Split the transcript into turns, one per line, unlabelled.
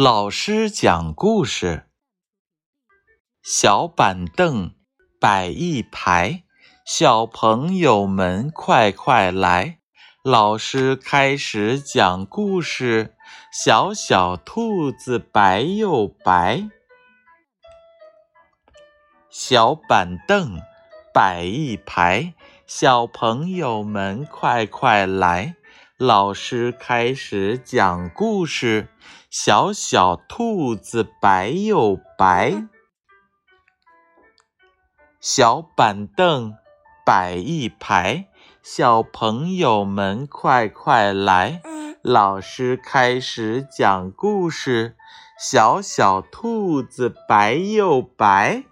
老师讲故事：小板凳摆一排，小朋友们快快来！老师开始讲故事：小小兔子白又白。小板凳摆一排，小朋友们快快来！老师开始讲故事：小小兔子白又白。小板凳摆一排，小朋友们快快来！老师开始讲故事：小小兔子白又白。